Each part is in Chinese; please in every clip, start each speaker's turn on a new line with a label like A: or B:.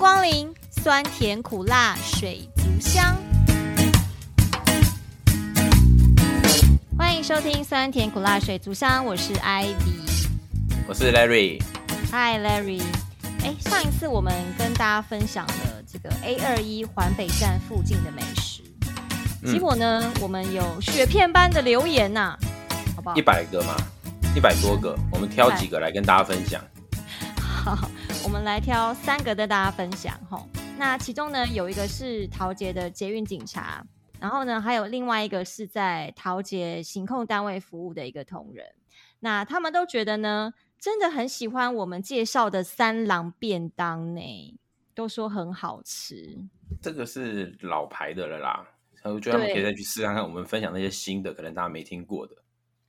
A: 光临，酸甜苦辣水族箱。欢迎收听酸甜苦辣水族箱，我是 Ivy，
B: 我是 Larry。
A: Hi Larry，哎，上一次我们跟大家分享了这个 A 二一环北站附近的美食，嗯、结果呢，我们有雪片般的留言呐、啊，好不好？
B: 一百个嘛，一百多个，我们挑几个来跟大家分享。
A: 好。我们来挑三个跟大家分享吼，那其中呢，有一个是桃捷的捷运警察，然后呢，还有另外一个是在桃捷行控单位服务的一个同仁。那他们都觉得呢，真的很喜欢我们介绍的三郎便当呢，都说很好吃。
B: 这个是老牌的了啦，我觉得他们可以再去试看看。我们分享那些新的，可能大家没听过的。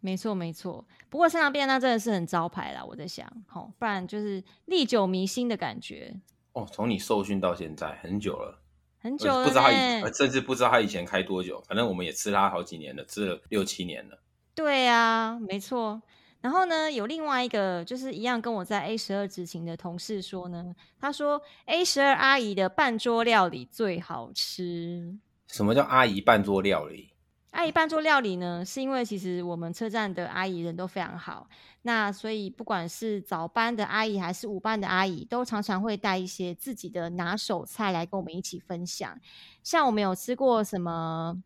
A: 没错没错，不过三郎便当真的是很招牌啦，我在想，吼，不然就是历久弥新的感觉。
B: 哦，从你受训到现在很久了，
A: 很久了，
B: 不知道他以，甚至不知道他以前开多久。反正我们也吃他好几年了，吃了六七年了。
A: 对啊，没错。然后呢，有另外一个就是一样跟我在 A 十二执勤的同事说呢，他说 A 十二阿姨的半桌料理最好吃。
B: 什么叫阿姨半桌料理？
A: 阿姨办桌料理呢，是因为其实我们车站的阿姨人都非常好，那所以不管是早班的阿姨还是午班的阿姨，都常常会带一些自己的拿手菜来跟我们一起分享。像我们有吃过什么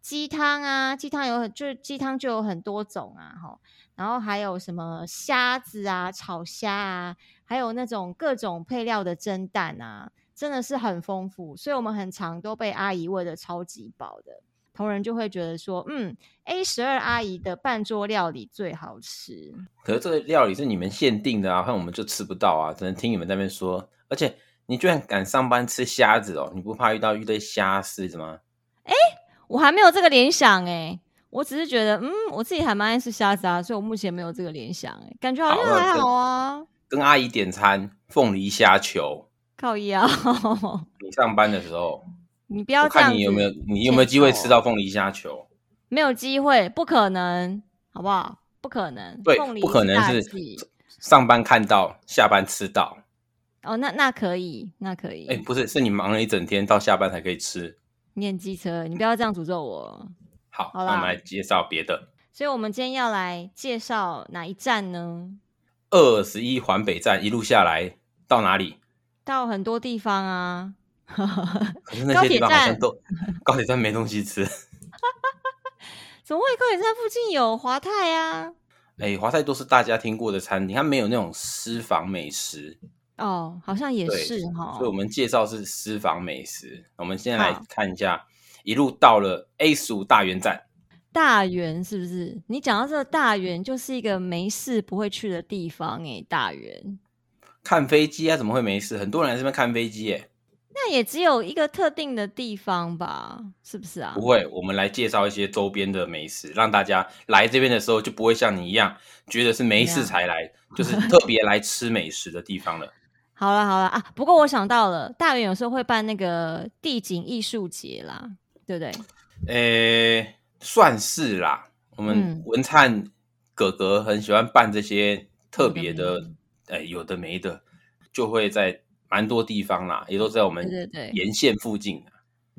A: 鸡汤啊，鸡汤有很就是鸡汤就有很多种啊，齁，然后还有什么虾子啊，炒虾啊，还有那种各种配料的蒸蛋啊，真的是很丰富，所以我们很常都被阿姨喂的超级饱的。同仁就会觉得说，嗯，A 十二阿姨的半桌料理最好吃。
B: 可是这个料理是你们限定的啊，看我们就吃不到啊，只能听你们在那边说。而且你居然敢上班吃虾子哦，你不怕遇到一堆虾丝吗？
A: 哎，我还没有这个联想哎，我只是觉得，嗯，我自己还蛮爱吃虾子啊，所以我目前没有这个联想哎，感觉好像还好啊。
B: 跟，跟阿姨点餐凤梨虾球，
A: 靠腰。
B: 你上班的时候。
A: 你不要这样，
B: 看你有没有，你有没有机会吃到凤梨虾球？
A: 没有机会，不可能，好不好？不可能，
B: 对，不可能是上班看到，下班吃到。
A: 哦，那那可以，那可以。
B: 哎、欸，不是，是你忙了一整天，到下班才可以吃。
A: 念机车，你不要这样诅咒我。
B: 好，那我们来介绍别的。
A: 所以，我们今天要来介绍哪一站呢？
B: 二十一环北站一路下来到哪里？
A: 到很多地方啊。
B: 可是那些地方好像都高铁站没东西吃，
A: 怎么会？高铁站附近有华泰啊？
B: 哎、欸，华泰都是大家听过的餐厅，它没有那种私房美食
A: 哦，好像也是哈。
B: 所以我们介绍是私房美食。我们先来看一下，一路到了 A 十五大园站。
A: 大园是不是？你讲到这个大园，就是一个没事不会去的地方哎。大园
B: 看飞机啊？怎么会没事？很多人在这边看飞机哎。
A: 那也只有一个特定的地方吧，是不是啊？
B: 不会，我们来介绍一些周边的美食，让大家来这边的时候就不会像你一样觉得是没事才来，就是特别来吃美食的地方了。
A: 好了好了啊，不过我想到了，大园有时候会办那个地景艺术节啦，对不对？
B: 诶、欸，算是啦。我们文灿哥哥很喜欢办这些特别的，哎、嗯欸，有的没的，就会在。蛮多地方啦，也都在我们沿线附近。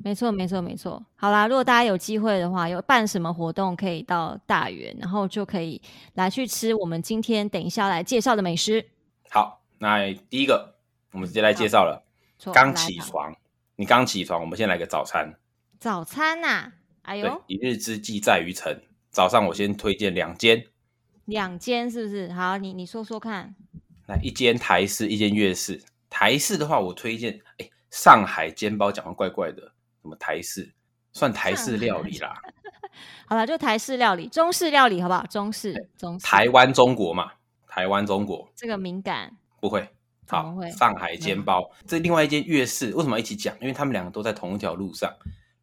A: 没错，没错，没错。好啦，如果大家有机会的话，有办什么活动可以到大园，然后就可以来去吃我们今天等一下来介绍的美食。
B: 好，那第一个我们直接来介绍了。刚起床，你刚起床，我们先来个早餐。
A: 早餐呐、啊，哎呦，
B: 一日之计在于晨。早上我先推荐两间，
A: 两间是不是？好，你你说说看。
B: 来，一间台式，一间粤式。台式的话，我推荐哎，上海煎包讲的怪怪的，什么台式算台式料理啦。
A: 好了，就台式料理，中式料理好不好？中式，中式。
B: 台湾中国嘛，台湾中国。
A: 这个敏感。
B: 不会，好，上海煎包。这另外一间粤式为什么一起讲？因为他们两个都在同一条路上。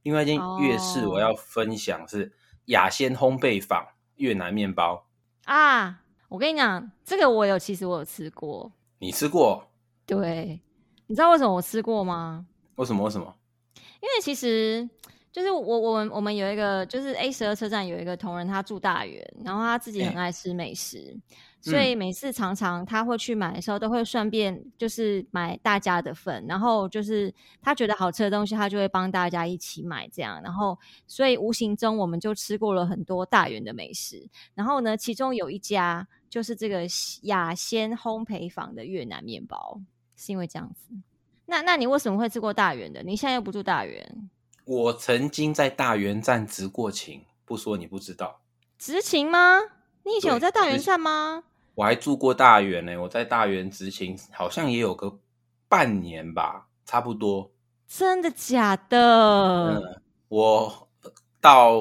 B: 另外一间粤式我要分享是雅鲜烘焙坊越南面包
A: 啊。我跟你讲，这个我有，其实我有吃过。
B: 你吃过？
A: 对，你知道为什么我吃过吗？
B: 为什么？为什么？
A: 因为其实就是我我们我们有一个就是 A 十二车站有一个同仁，他住大园，然后他自己很爱吃美食，欸、所以每次常常他会去买的时候，都会顺便就是买大家的份，然后就是他觉得好吃的东西，他就会帮大家一起买这样，然后所以无形中我们就吃过了很多大园的美食，然后呢，其中有一家就是这个雅仙烘焙坊的越南面包，是因为这样子。那那你为什么会吃过大园的？你现在又不住大园？
B: 我曾经在大园站执过勤，不说你不知道。
A: 执勤吗？你以前有在大园站吗？
B: 我还住过大园呢、欸，我在大园执勤，好像也有个半年吧，差不多。
A: 真的假的？
B: 嗯，我到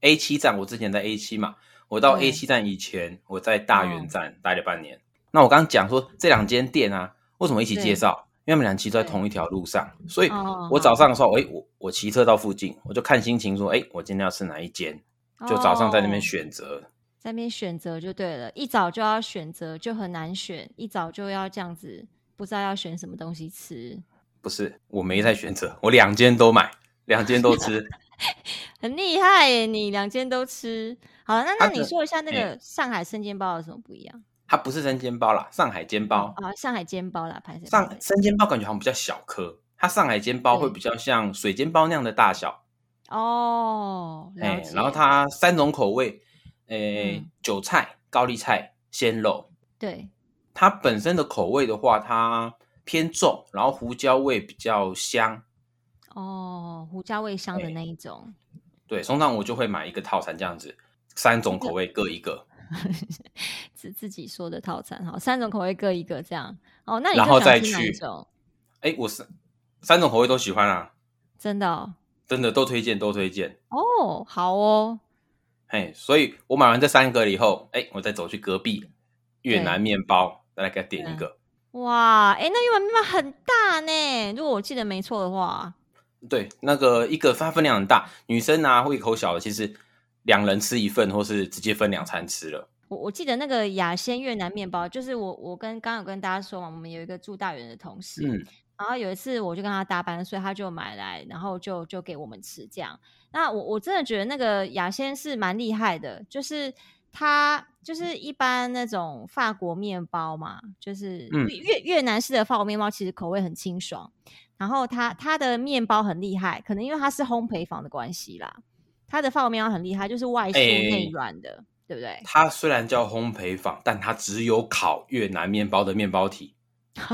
B: A 七站，我之前在 A 七嘛，我到 A 七站以前，我在大园站待了半年。那我刚刚讲说这两间店啊，为什么一起介绍？因为我们俩骑在同一条路上，所以我早上的时候，哎、哦，我我骑车到附近，我就看心情说，哎，我今天要吃哪一间，就早上在那边选择，
A: 哦、在那边选择就对了。一早就要选择就很难选，一早就要这样子，不知道要选什么东西吃。
B: 不是，我没在选择，我两间都买，两间都吃，
A: 很厉害耶！你两间都吃，好了，那那你说一下那个上海生煎包有什么不一样？
B: 它不是生煎包啦，上海煎包
A: 啊，上海煎包啦，拍
B: 上生煎包感觉好像比较小颗，它上海煎包会比较像水煎包那样的大小
A: 哦。哎、欸，
B: 然后它三种口味，哎、欸嗯，韭菜、高丽菜、鲜肉。
A: 对，
B: 它本身的口味的话，它偏重，然后胡椒味比较香。
A: 哦，胡椒味香的那一种。
B: 欸、对，通常我就会买一个套餐这样子，三种口味各一个。
A: 自自己说的套餐，好，三种口味各一个，这样哦。那你
B: 然后再去，哎，我是三种口味都喜欢啊，
A: 真的、哦，
B: 真的都推荐，都推荐
A: 哦。好哦，
B: 嘿，所以我买完这三个了以后，哎，我再走去隔壁越南面包，再来给他点一个。
A: 哇，哎，那越南面包很大呢，如果我记得没错的话，
B: 对，那个一个它分量很大，女生啊胃口小的，其实。两人吃一份，或是直接分两餐吃了。
A: 我我记得那个雅仙越南面包，就是我我跟刚刚有跟大家说嘛，我们有一个住大园的同事，嗯，然后有一次我就跟他搭班，所以他就买来，然后就就给我们吃这样。那我我真的觉得那个雅仙是蛮厉害的，就是它就是一般那种法国面包嘛，就是越越南式的法国面包，其实口味很清爽。然后它它的面包很厉害，可能因为它是烘焙坊的关系啦。它的法国面包很厉害，就是外酥内软的，欸，对不对？
B: 它虽然叫烘焙坊，但它只有烤越南面包的面包体。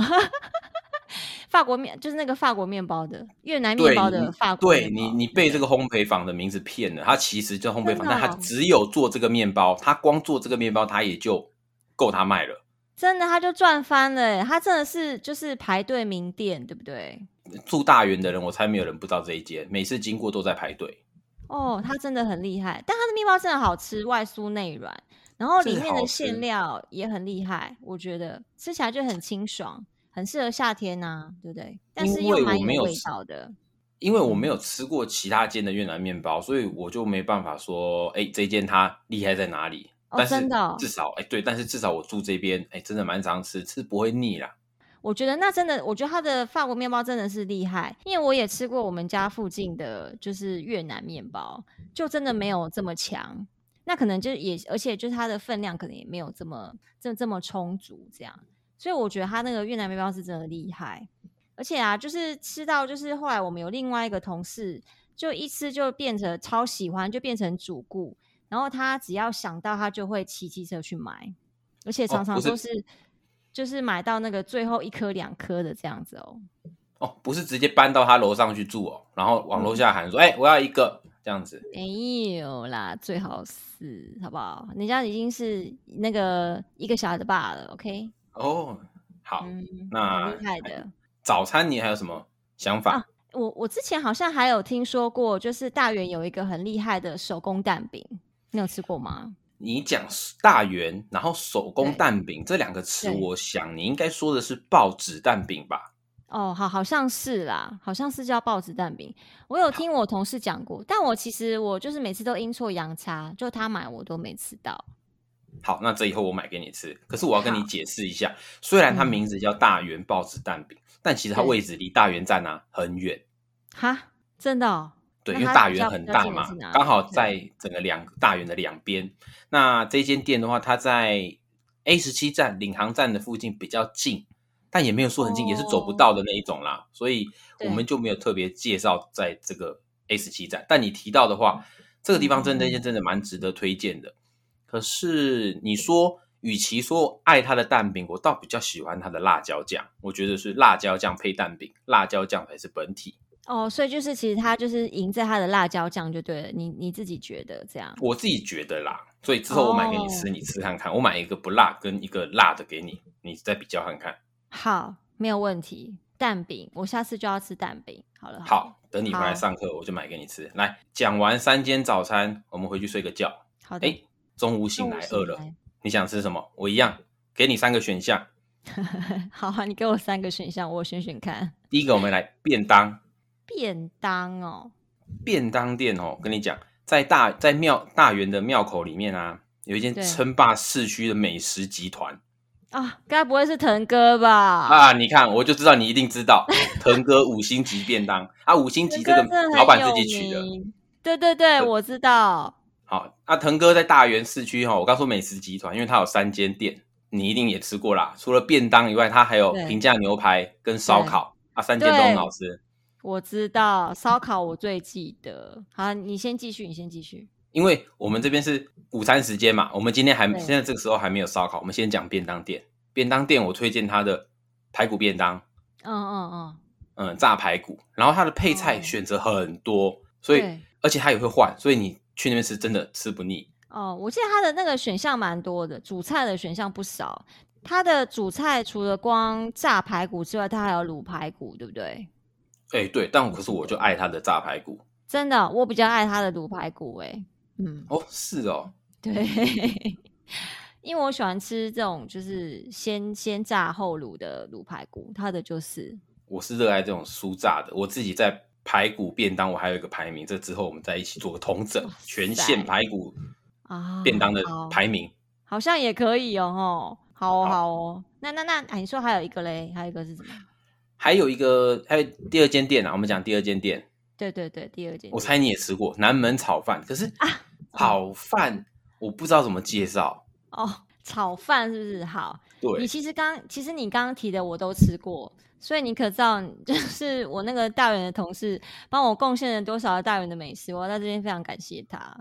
A: 法国面就是那个法国面包的越南面包的法国。
B: 对你，你被这个烘焙坊的名字骗了。它其实叫烘焙坊，但它只有做这个面包，它光做这个面包，它也就够它卖了。
A: 真的，它就赚翻了。它真的是就是排队名店，对不对？
B: 住大园的人，我猜没有人不知道这一间，每次经过都在排队。
A: 哦，它真的很厉害，但它的面包真的好吃，外酥内软，然后里面的馅料也很厉害，我觉得吃起来就很清爽，很适合夏天呐、啊，对不对？但是又蛮有味道的。
B: 因为我没有吃过其他间的越南面包，所以我就没办法说，哎，这间它厉害在哪里？
A: 哦、
B: 但是
A: 真的、哦，
B: 至少，哎，对，但是至少我住这边，哎，真的蛮常吃，吃不会腻啦。
A: 我觉得那真的，我觉得它的法国面包真的是厉害，因为我也吃过我们家附近的就是越南面包，就真的没有这么强。那可能就也，而且就是它的分量可能也没有这么这这么充足，这样。所以我觉得它那个越南面包是真的厉害。而且啊，就是吃到就是后来我们有另外一个同事，就一吃就变成超喜欢，就变成主顾。然后他只要想到，他就会骑机车去买，而且常常都是。哦就是买到那个最后一颗两颗的这样子哦，
B: 哦，不是直接搬到他楼上去住哦，然后往楼下喊说，哎、嗯欸，我要一个这样子，
A: 没有啦，最好是好不好？人家已经是那个一个小孩的爸了，OK？
B: 哦，好，嗯、那
A: 厉害的
B: 早餐你还有什么想法？啊、
A: 我我之前好像还有听说过，就是大园有一个很厉害的手工蛋饼，你有吃过吗？
B: 你讲大圆，然后手工蛋饼这两个词，我想你应该说的是报纸蛋饼吧？
A: 哦，好，好像是啦，好像是叫报纸蛋饼。我有听我同事讲过，但我其实我就是每次都阴错阳差，就他买我都没吃到。
B: 好，那这以后我买给你吃。可是我要跟你解释一下，虽然它名字叫大圆报纸蛋饼，但其实它位置离大圆站啊很远。
A: 哈，真的哦？
B: 对，因为大园很大嘛，刚好在整个两大园的两边。那这间店的话，它在 A 十七站领航站的附近比较近，但也没有说很近，哦、也是走不到的那一种啦。所以我们就没有特别介绍在这个 A 十七站。但你提到的话，这个地方真的真的蛮值得推荐的。可是你说，与其说爱它的蛋饼，我倒比较喜欢它的辣椒酱。我觉得是辣椒酱配蛋饼，辣椒酱才是本体。
A: 哦，所以就是其实它就是赢在它的辣椒酱就对了。你你自己觉得这样？
B: 我自己觉得啦。所以之后我买给你吃，哦、你吃看看。我买一个不辣跟一个辣的给你，你再比较看看。
A: 好，没有问题。蛋饼，我下次就要吃蛋饼。好了，
B: 好，好，等你回来上课，我就买给你吃。来，讲完三间早餐，我们回去睡个觉。
A: 好的。
B: 哎，中午醒来饿了，你想吃什么？我一样给你三个选项。
A: 好啊，你给我三个选项，我选选看。
B: 第一个，我们来便当。
A: 便当哦，
B: 便当店哦，跟你讲。在大在庙大园的庙口里面啊，有一间称霸市区的美食集团
A: 啊，该不会是腾哥吧？
B: 啊，你看我就知道你一定知道，腾哥五星级便当啊，五星级这个老板自己取的，
A: 对对对，我知道。
B: 好，那腾哥在大园市区哈，我告诉美食集团，因为他有三间店，你一定也吃过啦。除了便当以外，他还有平价牛排跟烧烤啊，三间都很好吃。
A: 我知道烧烤，我最记得。好，你先继续，你先继续。
B: 因为我们这边是午餐时间嘛，我们今天还现在这个时候还没有烧烤，我们先讲便当店。便当店我推荐它的排骨便当。嗯嗯嗯嗯，炸排骨，然后它的配菜选择很多，哦、所以而且它也会换，所以你去那边吃真的吃不腻。
A: 哦，我记得它的那个选项蛮多的，主菜的选项不少。它的主菜除了光炸排骨之外，它还有卤排骨，对不对？
B: 哎、欸，对，但可是我就爱他的炸排骨，
A: 真的，我比较爱他的卤排骨、欸，哎，嗯，
B: 哦，是哦，
A: 对，因为我喜欢吃这种就是先先炸后卤的卤排骨，它的就是，
B: 我是热爱这种酥炸的，我自己在排骨便当，我还有一个排名，这之后我们再一起做个同整，全线排骨啊便当的排名、哦好，好像也可以哦，吼，好哦，好哦，那那那，你说还有一个嘞，还有一个是什么？还有一个，还有第二间店啊，我们讲第二间店。对对对，第二间。我猜你也吃过南门炒饭，可是啊，炒饭我不知道怎么介绍哦。炒饭是不是好？对，你其实刚，其实你刚刚提的我都吃过，所以你可知道，就是我那个大园的同事帮我贡献了多少大园的美食，我在这边非常感谢他。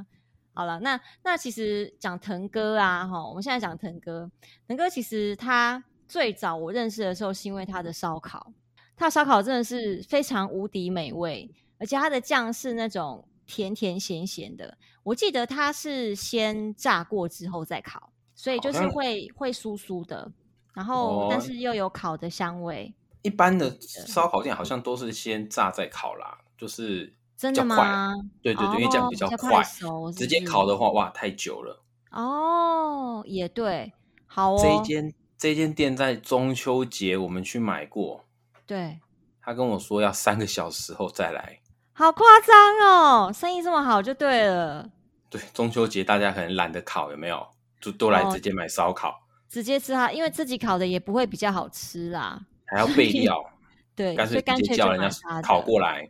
B: 好了，那那其实讲腾哥啊，哈，我们现在讲腾哥，腾哥其实他最早我认识的时候是因为他的烧烤。它烧烤真的是非常无敌美味，而且它的酱是那种甜甜咸咸的。我记得它是先炸过之后再烤，所以就是会会酥酥的，然后但是又有烤的香味。一般的烧烤店好像都是先炸再烤啦，就是真的吗？对对对，因为这样比较快熟，直接烤的话哇太久了。哦，也对，好哦。这一间这间店在中秋节我们去买过。对，他跟我说要三个小时后再来，好夸张哦！生意这么好就对了。对，中秋节大家可能懒得烤，有没有？就都来直接买烧烤，哦、直接吃它，因为自己烤的也不会比较好吃啦，还要备料。对，干脆直接叫人家烤过来。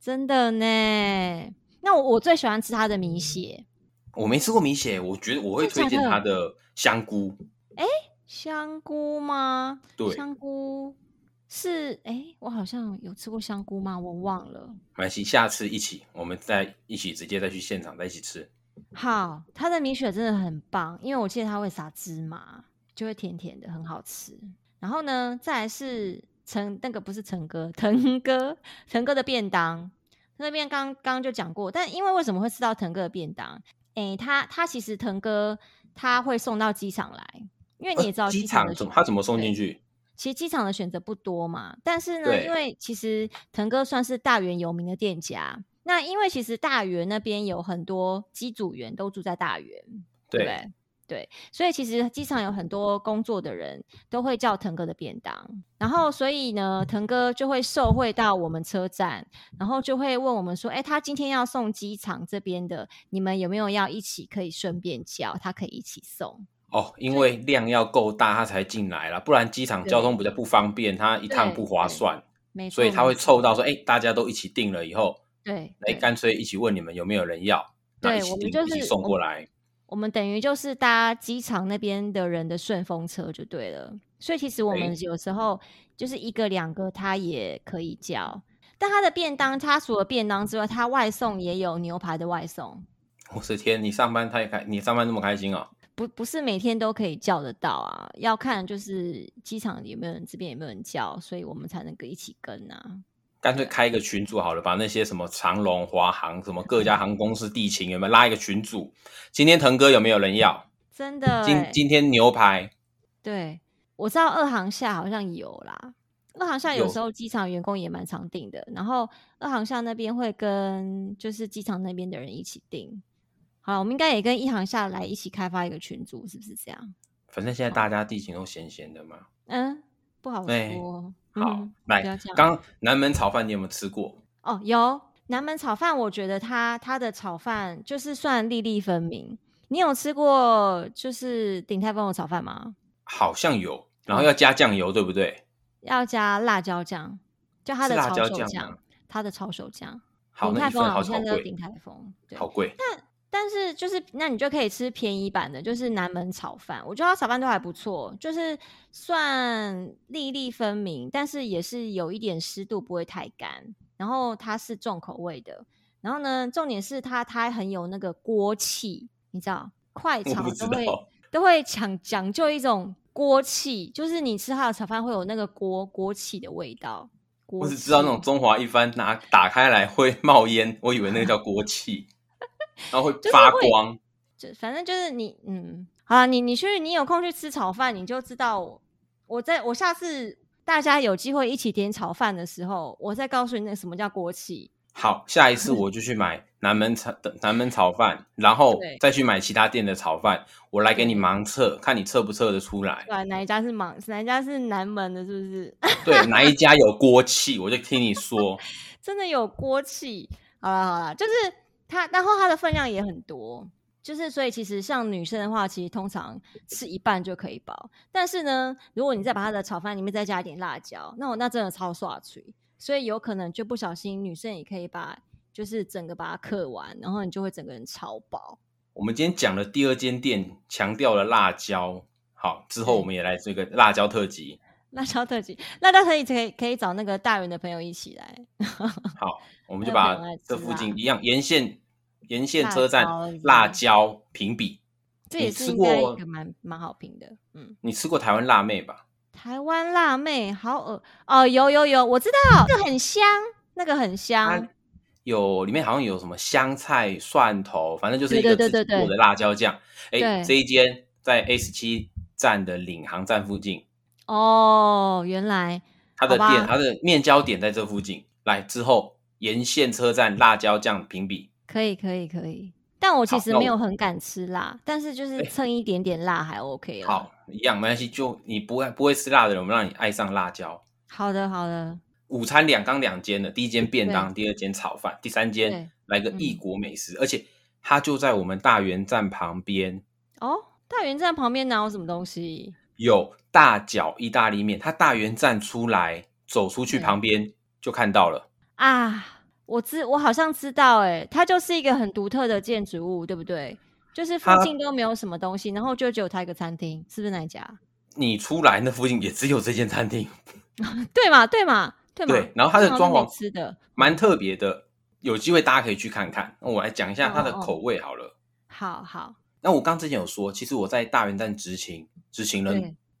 B: 真的呢？那我我最喜欢吃它的米血。我没吃过米血，我觉得我会推荐它的香菇。哎，香菇吗？对，香菇。是哎，我好像有吃过香菇吗？我忘了。没关系，下次一起，我们再一起直接再去现场再一起吃。好，它的米雪真的很棒，因为我记得它会撒芝麻，就会甜甜的，很好吃。然后呢，再来是陈那个不是陈哥，腾哥，腾哥的便当那边刚刚就讲过，但因为为什么会吃到腾哥的便当？哎，他他其实腾哥他会送到机场来，因为你也知道机场怎么他怎么送进去？其实机场的选择不多嘛，但是呢，因为其实腾哥算是大园有名的店家。那因为其实大园那边有很多机组员都住在大园，对对，对，所以其实机场有很多工作的人都会叫腾哥的便当。然后所以呢，腾哥就会受惠到我们车站，然后就会问我们说：“哎，他今天要送机场这边的，你们有没有要一起可以顺便叫，他可以一起送。”哦，因为量要够大，他才进来了，不然机场交通比较不方便，他一趟不划算，没错，所以他会凑到说，哎，大家都一起订了以后，
A: 对，
B: 哎干脆一起问你们有没有人要，
A: 对，
B: 一起
A: 我们就是
B: 一起送过来。我
A: 们，等于就是搭机场那边的人的顺风车就对了。所以其实我们有时候就是一个两个他也可以叫，但他的便当，他除了便当之外，他外送也有牛排的外送。
B: 我的天，你上班太开，你上班那么开心哦？
A: 不，不是每天都可以叫得到啊，要看就是机场有没有人，这边有没有人叫，所以我们才能够一起跟啊。
B: 干脆开一个群组好了，把那些什么长龙、华航、什么各家航空公司、地勤有没有拉一个群组？今天腾哥有没有人要？
A: 真的？
B: 今今天牛排？
A: 对，我知道二航厦好像有啦。二航厦有时候机场员工也蛮常订的，然后二航厦那边会跟就是机场那边的人一起订。好，我们应该也跟一航下来一起开发一个群组，是不是这样？
B: 反正现在大家地形都闲闲的嘛。
A: 嗯，不好说。欸、
B: 好，嗯、来，刚南门炒饭你有没有吃过？
A: 哦，有南门炒饭，我觉得它它的炒饭就是算粒粒分明。你有吃过就是鼎泰丰的炒饭吗？
B: 好像有，然后要加酱油，对不对？
A: 要加辣椒酱，就它的炒手酱，它的炒手酱。鼎泰丰好像叫鼎泰丰，对，
B: 好贵。
A: 但但是就是，那你就可以吃便宜版的，就是南门炒饭。我觉得它炒饭都还不错，就是算粒粒分明，但是也是有一点湿度，不会太干。然后它是重口味的，然后呢，重点是它它很有那个锅气，你知道，快炒都会都会讲讲究一种锅气，就是你吃它的炒饭会有那个锅锅气的味道。
B: 我只知道那种中华一番拿打开来会冒烟，我以为那个叫锅气。然后会发光，
A: 就反正就是你，嗯，好了，你你去，你有空去吃炒饭，你就知道我，我在我下次大家有机会一起点炒饭的时候，我再告诉你那什么叫锅气。
B: 好，下一次我就去买南门炒的南门炒饭，然后再去买其他店的炒饭，我来给你盲测，看你测不测得出来。
A: 对，哪一家是盲？哪一家是南门的？是不是？
B: 对，哪一家有锅气，我就听你说。
A: 真的有锅气。好了好了，就是。它，然后它的分量也很多，就是所以其实像女生的话，其实通常吃一半就可以饱。但是呢，如果你再把它的炒饭里面再加一点辣椒，那我那真的超刷嘴，所以有可能就不小心女生也可以把就是整个把它嗑完，然后你就会整个人超饱。
B: 我们今天讲的第二间店强调了辣椒，好，之后我们也来这个辣椒特辑。
A: 辣椒特辑，辣椒特辑可以可以找那个大人的朋友一起来。
B: 好，我们就把这附近一样沿线。沿线车站辣椒评比，
A: 这也是一个蛮蛮好评的。嗯，
B: 你吃过台湾辣妹吧？
A: 台湾辣妹好恶哦，有有有，我知道，那个很香，那个很香。
B: 有里面好像有什么香菜、蒜头，反正就是一个自己做的辣椒酱。哎，这一间在 A 十七站的领航站附近。
A: 哦，原来
B: 他的店，他的面交点在这附近。来之后，沿线车站辣椒酱评比。
A: 可以可以可以，但我其实没有很敢吃辣，但是就是蹭一点点辣还 OK 了。
B: 好，一样没关系，就你不会不会吃辣的人，我们让你爱上辣椒。
A: 好的好的。
B: 午餐两缸两间的，第一间便当，第二间炒饭，第三间来个异国美食，而且它就在我们大园站旁边。
A: 哦，大园站旁边哪有什么东西？
B: 有大脚意大利面，它大园站出来走出去旁边就看到了
A: 啊。我知，我好像知道，哎，它就是一个很独特的建筑物，对不对？就是附近都没有什么东西，然后就只有它一个餐厅，是不是那一家？
B: 你出来那附近也只有这间餐厅，
A: 对嘛？对嘛？对嘛？
B: 对。然后它的装潢吃的蛮特别的，有机会大家可以去看看。那我来讲一下它的口味好了。
A: 好好。
B: 那我刚之前有说，其实我在大元站执勤，执勤了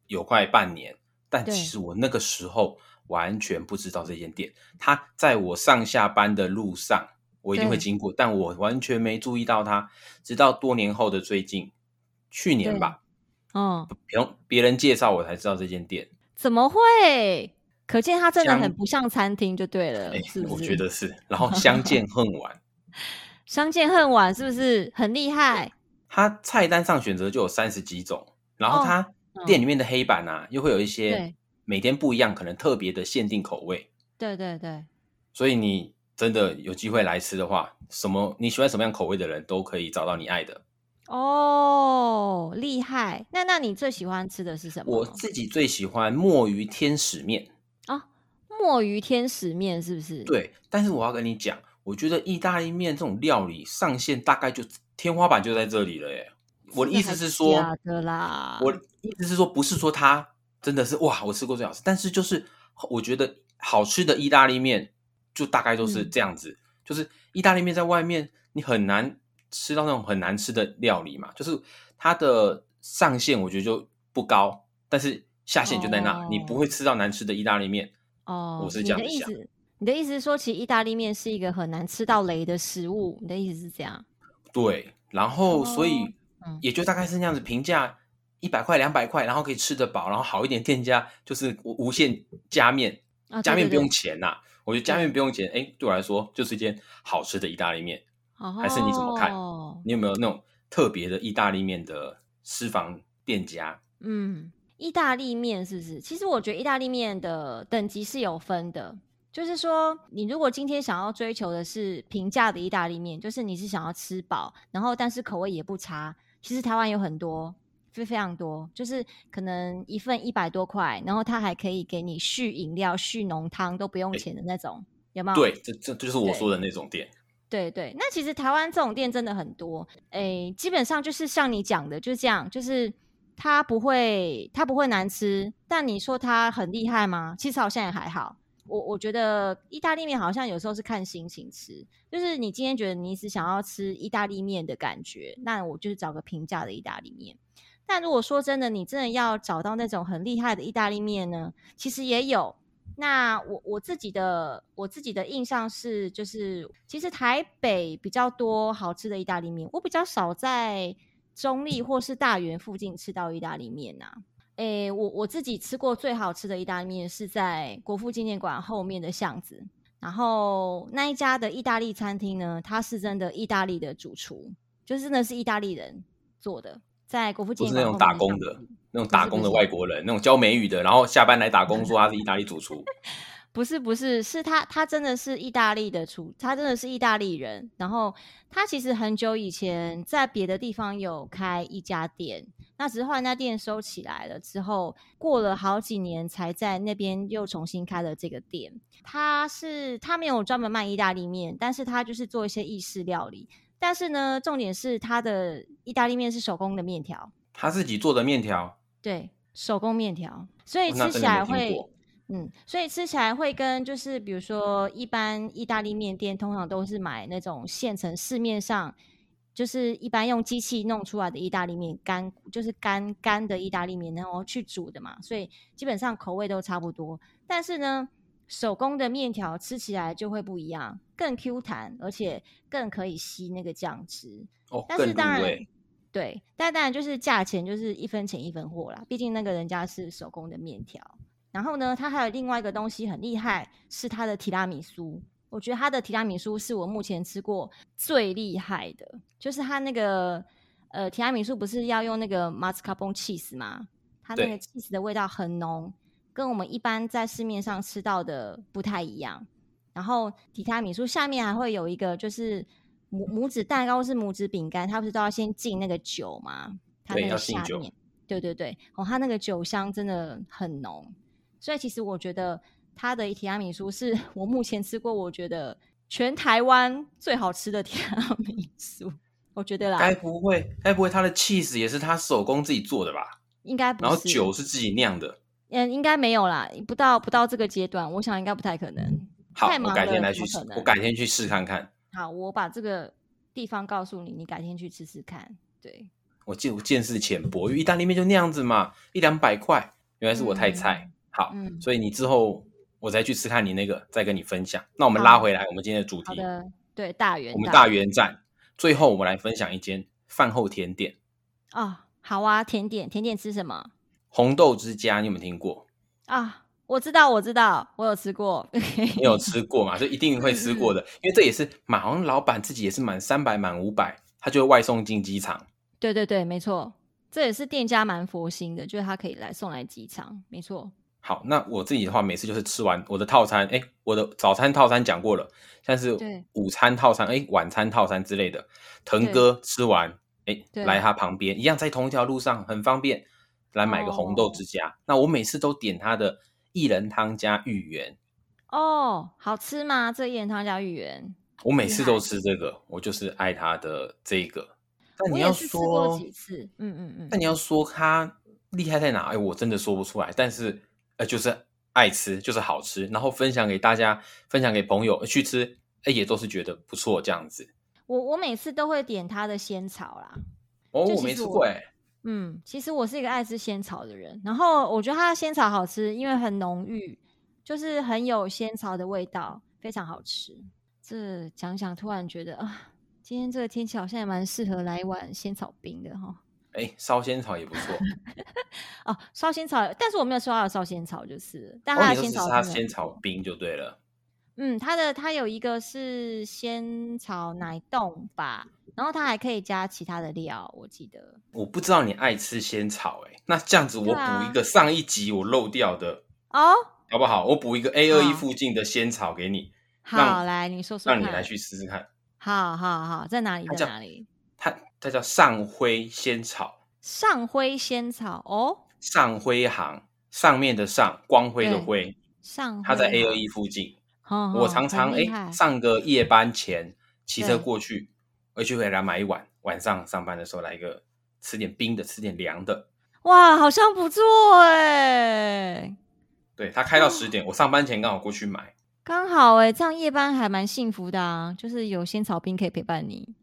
B: 有快半年，但其实我那个时候。完全不知道这间店，它在我上下班的路上，我一定会经过，但我完全没注意到它，直到多年后的最近，去年吧，
A: 哦，
B: 别别人介绍我才知道这间店。
A: 怎么会？可见它真的很不像餐厅，就对了，
B: 欸、
A: 是不是？
B: 我觉得是。然后 相见恨晚，
A: 相见恨晚是不是很厉害？
B: 它菜单上选择就有三十几种，然后它店里面的黑板啊，又会有一些。每天不一样，可能特别的限定口味。
A: 对对对，
B: 所以你真的有机会来吃的话，什么你喜欢什么样口味的人都可以找到你爱的。
A: 哦，厉害！那那你最喜欢吃的是什么？
B: 我自己最喜欢墨鱼天使面。
A: 啊，墨鱼天使面是不是？
B: 对，但是我要跟你讲，我觉得意大利面这种料理上限大概就天花板就在这里了耶。我的意思是说，
A: 假的啦。
B: 我的意思是说，不是说它真的是哇，我吃过最好吃，但是就是我觉得好吃的意大利面就大概都是这样子，嗯、就是意大利面在外面你很难吃到那种很难吃的料理嘛，就是它的上限我觉得就不高，但是下限就在那，哦、你不会吃到难吃的意大利面。哦，我是这样想。
A: 你的意思，你的意思是说，其实意大利面是一个很难吃到雷的食物？你的意思是这样？
B: 对，然后所以也就大概是那样子，评价一百块、两百块，然后可以吃得饱，然后好一点店家就是无无限加面，哦、加面不用钱呐、我觉得加面不用钱，哎，对我来说就是一间好吃的意大利面。哦，还是你怎么看？你有没有那种特别的意大利面的私房店家？
A: 嗯。意大利面是不是？其实我觉得意大利面的等级是有分的，就是说，你如果今天想要追求的是平价的意大利面，就是你是想要吃饱，然后但是口味也不差。其实台湾有很多，非非常多，就是可能一份一百多块，然后他还可以给你续饮料、续浓汤都不用钱的那种，欸、有没有？
B: 对，这这就是我说的那种店。
A: 对对，那其实台湾这种店真的很多，哎、欸，基本上就是像你讲的，就是这样，就是。它不会，它不会难吃，但你说它很厉害吗？其实好像也还好。我我觉得意大利面好像有时候是看心情吃，就是你今天觉得你是想要吃意大利面的感觉，那我就是找个平价的意大利面。但如果说真的，你真的要找到那种很厉害的意大利面呢，其实也有。那我我自己的我自己的印象是，就是其实台北比较多好吃的意大利面，我比较少在。中立或是大园附近吃到意大利面呐、诶、我我自己吃过最好吃的意大利面是在国父纪念馆后面的巷子，然后那一家的意大利餐厅呢，它是真的意大利的主厨，就是真的是意大利人做的，在国父纪念馆后面的巷子。不是那种打工的，那种打工的外国人，那种教美语的，然后下班来打工说他是意大利主厨。不是不是，是他他真的是意大利的厨，他真的是意大利人。然后他其实很久以前在别的地方有开一家店，那只是后来那店收起来了之后，过了好几年才在那边又重新开了这个店。他是他没有专门卖意大利面，但是他就是做一些意式料理。但是呢，重点是它的意大利面是手工的面条，
B: 他自己做的面条，
A: 对，手工面条，所以吃起来会。嗯，所以吃起来会跟就是比如说一般意大利面店通常都是买那种现成市面上就是一般用机器弄出来的意大利面干，就是干干的意大利面然后去煮的嘛，所以基本上口味都差不多。但是呢，手工的面条吃起来就会不一样，更 Q 弹，而且更可以吸那个酱汁。
B: 哦，
A: 但是当然对，但当然就是价钱就是一分钱一分货啦，毕竟那个人家是手工的面条。然后呢，它还有另外一个东西很厉害，是它的提拉米苏。我觉得它的提拉米苏是我目前吃过最厉害的，就是它那个呃提拉米苏不是要用那个马斯卡彭 cheese 吗？它那个 cheese 的味道很浓，跟我们一般在市面上吃到的不太一样。然后提拉米苏下面还会有一个就是拇拇指蛋糕，是拇指饼干，它不是都要先进那个酒吗？它那个下面，对对对，哦，它那个酒香真的很浓。所以其实我觉得它的提拉米苏是 我目前吃过，我觉得全台湾最好吃的提拉米苏。我觉得啦，
B: 该不会，该不会它的 cheese 也是他手工自己做的吧？
A: 应该不是。
B: 然后酒是自己酿的？
A: 嗯，应该没有啦，不到不到这个阶段，我想应该不太可能。
B: 好，我改天来去试，我改天去试看看。
A: 好，我把这个地方告诉你，你改天去吃吃看。对，
B: 我见我见识浅薄，因为意大利面就那样子嘛，一两百块，原来是我太菜。嗯好，嗯，所以你之后我再去吃看你那个，再跟你分享。那我们拉回来，我们今天的主
A: 题，对，大园，
B: 我们大园站，最后我们来分享一间饭后甜点。
A: 哦，好啊，甜点，甜点吃什么？
B: 红豆之家，你有没有听过？
A: 啊，我知道，我知道，我有吃过。
B: 你有吃过嘛？就一定会吃过的，因为这也是满，好像老板自己也是满三百、满五百，他就会外送进机场。
A: 对对对，没错，这也是店家蛮佛心的，就是他可以来送来机场，没错。
B: 好，那我自己的话，每次就是吃完我的套餐，哎，我的早餐套餐讲过了，像是午餐套餐，哎，晚餐套餐之类的。腾哥吃完，哎，来他旁边一样，在同一条路上，很方便，来买个红豆之家。哦、那我每次都点他的薏仁汤加芋圆。
A: 哦，好吃吗？这薏仁汤加芋圆
B: 我每次都吃这个，我就是爱它的这个。但你要说
A: 几次，嗯嗯嗯。
B: 但你要说它厉害在哪？哎，我真的说不出来。但是呃，就是爱吃，就是好吃，然后分享给大家，分享给朋友去吃，哎，也都是觉得不错这样子。
A: 我我每次都会点它的仙草啦。
B: 哦，我没吃过哎。
A: 嗯，其实我是一个爱吃仙草的人，然后我觉得它的仙草好吃，因为很浓郁，就是很有仙草的味道，非常好吃。这讲讲，突然觉得啊，今天这个天气好像也蛮适合来一碗仙草冰的哈。
B: 哎，烧仙草也不错。
A: 哦，烧仙草，但是我没有吃到烧仙草，就是，但它的仙草，
B: 哦、它仙草冰就对了。
A: 嗯，它的它有一个是仙草奶冻吧，然后它还可以加其他的料，我记得。
B: 我不知道你爱吃仙草哎，那这样子我补一个上一集我漏掉的
A: 哦，
B: 好不好？我补一个 A 二一附近的仙草给你。
A: 好，来你说说，
B: 让你来去试试看。
A: 好好好，在哪里？在哪里？
B: 它它叫上辉仙草。
A: 上辉仙草哦，
B: 上辉行上面的上，光辉的辉，
A: 上
B: 它在 A 二一附近。我常常哎，上个夜班前骑车过去，回去回来买一碗，晚上上班的时候来一个，吃点冰的，吃点凉的。
A: 哇，好像不错哎。
B: 对，他开到十点，我上班前刚好过去买，
A: 刚好哎，这样夜班还蛮幸福的啊，就是有仙草冰可以陪伴你。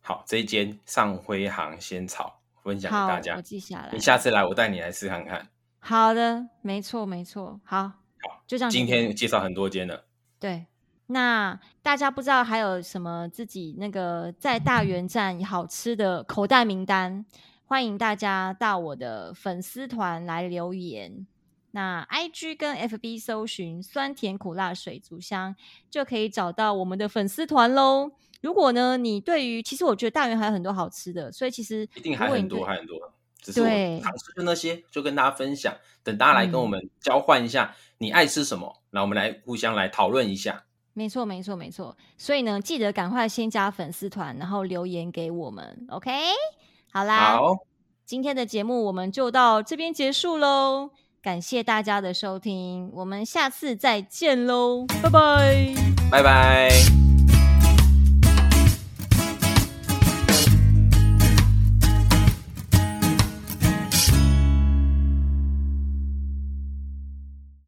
B: 好，这一间上辉行仙草分享给大家，
A: 我记下来。
B: 你下次来，我带你来试看看。
A: 好的，没错没错，好，
B: 好，
A: 就这样。
B: 今天介绍很多间了。
A: 对，那大家不知道还有什么自己那个在大园站好吃的口袋名单？欢迎大家到我的粉丝团来留言。那 IG 跟 FB 搜寻酸甜苦辣水族箱，就可以找到我们的粉丝团喽。如果呢，你对于其实我觉得大园还有很多好吃的，所以其实
B: 一定还很多，还很多。只是我常吃的那些，就跟大家分享。等大家来跟我们交换一下，你爱吃什么？那、嗯、我们来互相来讨论一下。
A: 没错，没错，没错。所以呢，记得赶快先加粉丝团，然后留言给我们。OK，好啦，
B: 好，
A: 今天的节目我们就到这边结束喽。感谢大家的收听，我们下次再见喽，拜拜，
B: 拜拜。